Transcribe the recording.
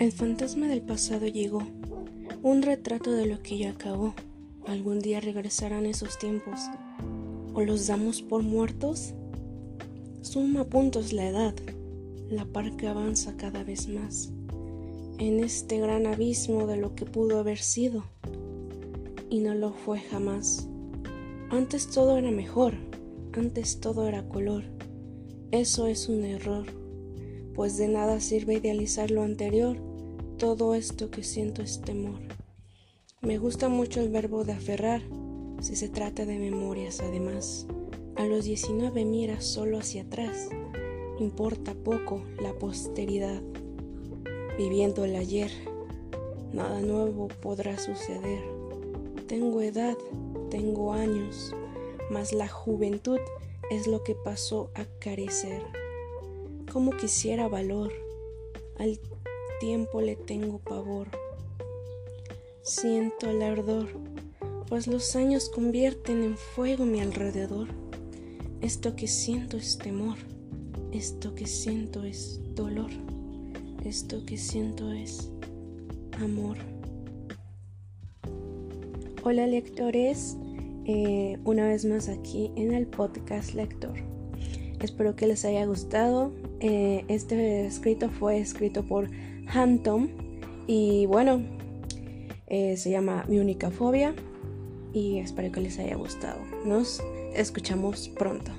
El fantasma del pasado llegó, un retrato de lo que ya acabó. ¿Algún día regresarán esos tiempos? ¿O los damos por muertos? Suma puntos la edad, la parca avanza cada vez más en este gran abismo de lo que pudo haber sido. Y no lo fue jamás. Antes todo era mejor, antes todo era color. Eso es un error, pues de nada sirve idealizar lo anterior todo esto que siento es temor. Me gusta mucho el verbo de aferrar, si se trata de memorias además. A los 19 mira solo hacia atrás, importa poco la posteridad. Viviendo el ayer, nada nuevo podrá suceder. Tengo edad, tengo años, mas la juventud es lo que pasó a carecer. Como quisiera valor, al tiempo le tengo pavor. Siento el ardor, pues los años convierten en fuego mi alrededor. Esto que siento es temor, esto que siento es dolor, esto que siento es amor. Hola lectores, eh, una vez más aquí en el podcast lector. Espero que les haya gustado. Eh, este escrito fue escrito por Hampton. Y bueno, eh, se llama Mi única fobia. Y espero que les haya gustado. Nos escuchamos pronto.